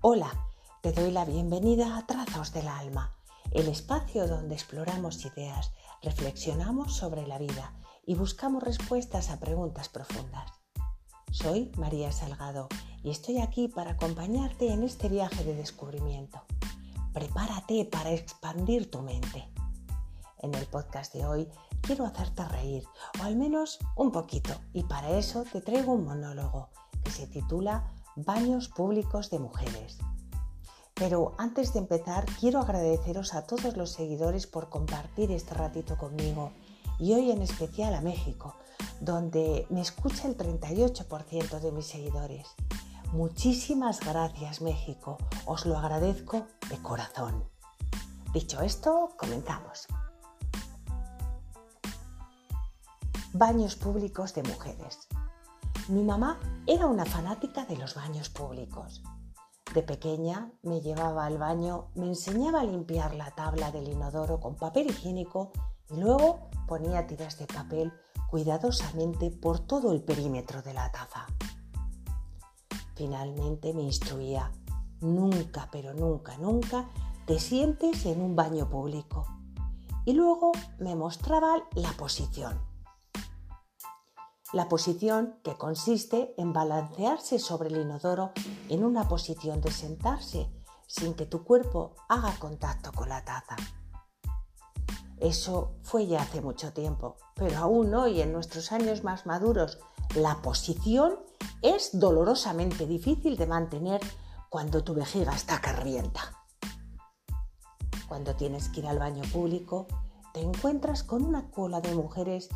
Hola, te doy la bienvenida a Trazos del Alma, el espacio donde exploramos ideas, reflexionamos sobre la vida y buscamos respuestas a preguntas profundas. Soy María Salgado y estoy aquí para acompañarte en este viaje de descubrimiento. Prepárate para expandir tu mente. En el podcast de hoy quiero hacerte reír, o al menos un poquito, y para eso te traigo un monólogo que se titula Baños Públicos de Mujeres. Pero antes de empezar, quiero agradeceros a todos los seguidores por compartir este ratito conmigo y hoy en especial a México, donde me escucha el 38% de mis seguidores. Muchísimas gracias México, os lo agradezco de corazón. Dicho esto, comenzamos. Baños públicos de mujeres. Mi mamá era una fanática de los baños públicos. De pequeña me llevaba al baño, me enseñaba a limpiar la tabla del inodoro con papel higiénico y luego ponía tiras de papel cuidadosamente por todo el perímetro de la taza. Finalmente me instruía, nunca, pero nunca, nunca te sientes en un baño público. Y luego me mostraba la posición. La posición que consiste en balancearse sobre el inodoro en una posición de sentarse sin que tu cuerpo haga contacto con la taza. Eso fue ya hace mucho tiempo, pero aún hoy, en nuestros años más maduros, la posición es dolorosamente difícil de mantener cuando tu vejiga está que revienta. Cuando tienes que ir al baño público, te encuentras con una cola de mujeres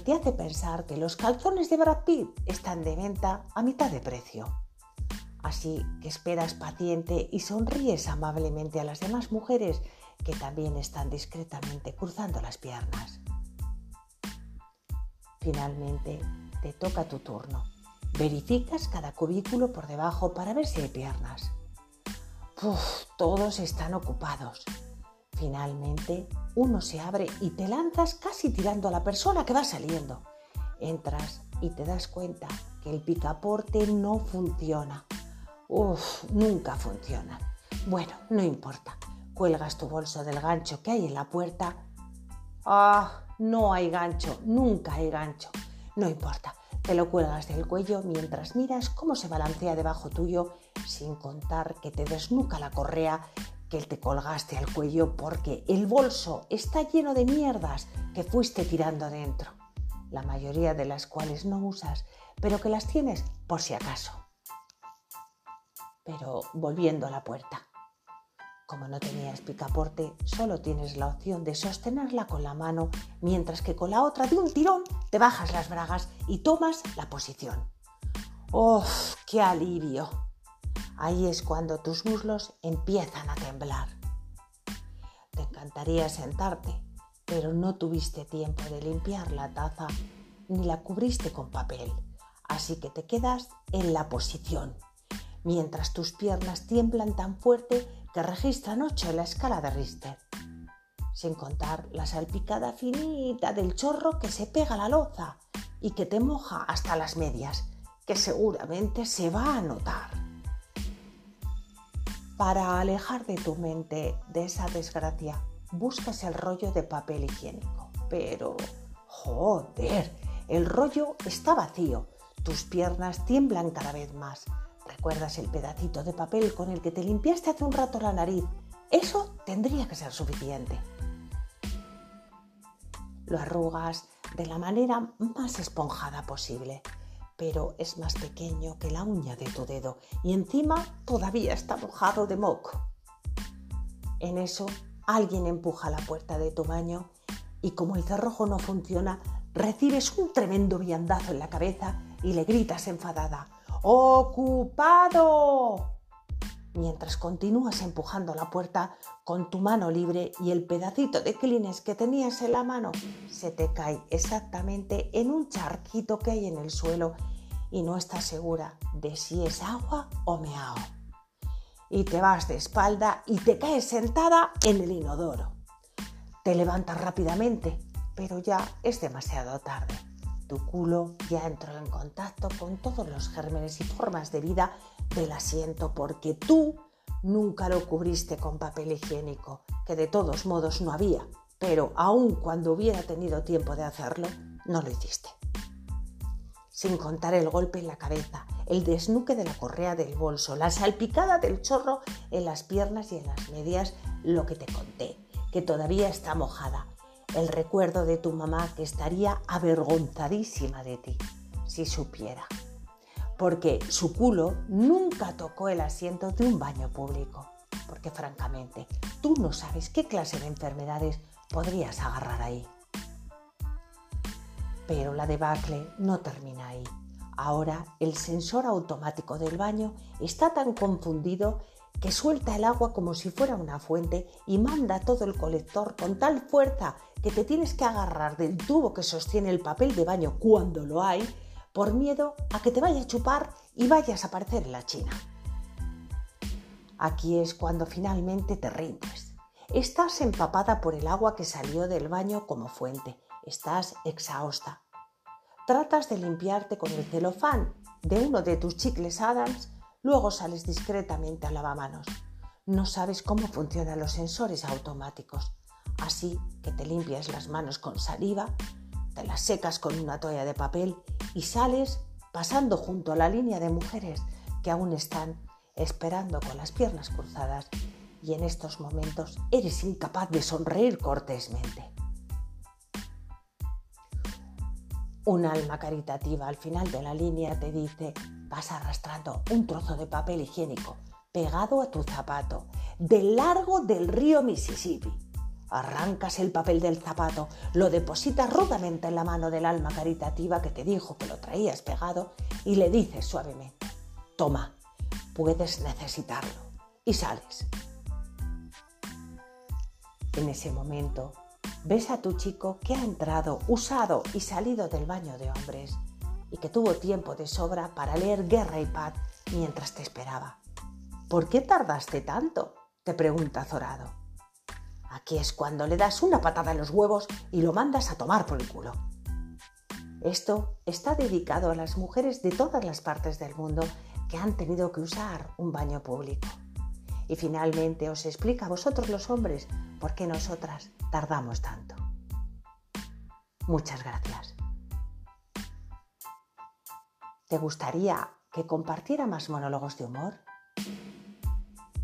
te hace pensar que los calzones de Brad Pitt están de venta a mitad de precio. Así que esperas paciente y sonríes amablemente a las demás mujeres que también están discretamente cruzando las piernas. Finalmente, te toca tu turno. Verificas cada cubículo por debajo para ver si hay piernas. Uf, todos están ocupados. Finalmente, uno se abre y te lanzas casi tirando a la persona que va saliendo. Entras y te das cuenta que el picaporte no funciona. Uf, nunca funciona. Bueno, no importa cuelgas tu bolso del gancho que hay en la puerta. Ah, no hay gancho, nunca hay gancho. No importa, te lo cuelgas del cuello mientras miras cómo se balancea debajo tuyo, sin contar que te desnuca la correa que te colgaste al cuello porque el bolso está lleno de mierdas que fuiste tirando dentro, la mayoría de las cuales no usas, pero que las tienes por si acaso. Pero volviendo a la puerta. Como no tenías picaporte, solo tienes la opción de sostenerla con la mano, mientras que con la otra de un tirón te bajas las bragas y tomas la posición. ¡Oh, qué alivio! Ahí es cuando tus muslos empiezan a temblar. Te encantaría sentarte, pero no tuviste tiempo de limpiar la taza ni la cubriste con papel, así que te quedas en la posición, mientras tus piernas tiemblan tan fuerte que registran 8 en la escala de Richter, sin contar la salpicada finita del chorro que se pega a la loza y que te moja hasta las medias, que seguramente se va a notar. Para alejar de tu mente de esa desgracia, buscas el rollo de papel higiénico. Pero, joder, el rollo está vacío, tus piernas tiemblan cada vez más, ¿Recuerdas el pedacito de papel con el que te limpiaste hace un rato la nariz? Eso tendría que ser suficiente. Lo arrugas de la manera más esponjada posible, pero es más pequeño que la uña de tu dedo y encima todavía está mojado de moco. En eso, alguien empuja la puerta de tu baño y como el cerrojo no funciona, recibes un tremendo viandazo en la cabeza y le gritas enfadada. ¡Ocupado! Mientras continúas empujando la puerta con tu mano libre y el pedacito de clines que tenías en la mano se te cae exactamente en un charquito que hay en el suelo y no estás segura de si es agua o meao. Y te vas de espalda y te caes sentada en el inodoro. Te levantas rápidamente, pero ya es demasiado tarde Tu culo ya entró en contacto con todos los gérmenes y formas de vida del asiento porque tú nunca lo cubriste con papel higiénico, que de todos modos no había, pero aun cuando hubiera tenido tiempo de hacerlo, no lo hiciste. Sin contar el golpe en la cabeza, el desnuque de la correa del bolso, la salpicada del chorro en las piernas y en las medias, lo que te conté, que todavía está mojada, el recuerdo de tu mamá que estaría avergonzadísima de ti si supiera, porque su culo nunca tocó el asiento de un baño público, porque francamente tú no sabes qué clase de enfermedades podrías agarrar ahí. Pero la debacle no termina ahí. Ahora el sensor automático del baño está tan confundido que suelta el agua como si fuera una fuente y manda todo el colector con tal fuerza que te tienes que agarrar del tubo que sostiene el papel de baño cuando lo hay, por miedo a que te vaya a chupar y vayas a aparecer en la China. Aquí es cuando finalmente te rindes. Estás empapada por el agua que salió del baño como fuente. Estás exhausta. Tratas de limpiarte con el celofán de uno de tus chicles Adams, luego sales discretamente al lavamanos. No sabes cómo funcionan los sensores automáticos, así que te limpias las manos con saliva, te las secas con una toalla de papel y sales pasando junto a la línea de mujeres que aún están esperando con las piernas cruzadas y en estos momentos eres incapaz de sonreír cortésmente. Un alma caritativa al final de la línea te dice, vas arrastrando un trozo de papel higiénico pegado a tu zapato, del largo del río Mississippi. Arrancas el papel del zapato, lo depositas rudamente en la mano del alma caritativa que te dijo que lo traías pegado y le dices suavemente, toma, puedes necesitarlo. Y sales. En ese momento ves a tu chico que ha entrado, usado y salido del baño de hombres y que tuvo tiempo de sobra para leer Guerra y Paz mientras te esperaba. ¿Por qué tardaste tanto? te pregunta azorado. Aquí es cuando le das una patada en los huevos y lo mandas a tomar por el culo. Esto está dedicado a las mujeres de todas las partes del mundo que han tenido que usar un baño público. Y finalmente os explica a vosotros los hombres por qué nosotras tardamos tanto. Muchas gracias. ¿Te gustaría que compartiera más monólogos de humor?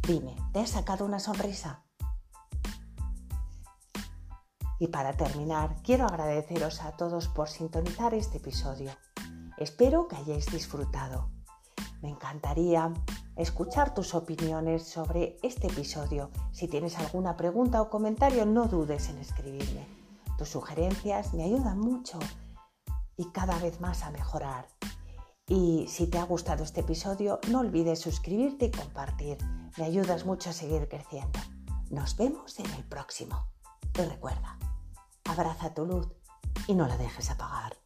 Dime, ¿te has sacado una sonrisa? Y para terminar, quiero agradeceros a todos por sintonizar este episodio. Espero que hayáis disfrutado. Me encantaría escuchar tus opiniones sobre este episodio. Si tienes alguna pregunta o comentario, no dudes en escribirme. Tus sugerencias me ayudan mucho y cada vez más a mejorar. Y si te ha gustado este episodio, no olvides suscribirte y compartir. Me ayudas mucho a seguir creciendo. Nos vemos en el próximo. Y recuerda, abraza tu luz y no la dejes apagar.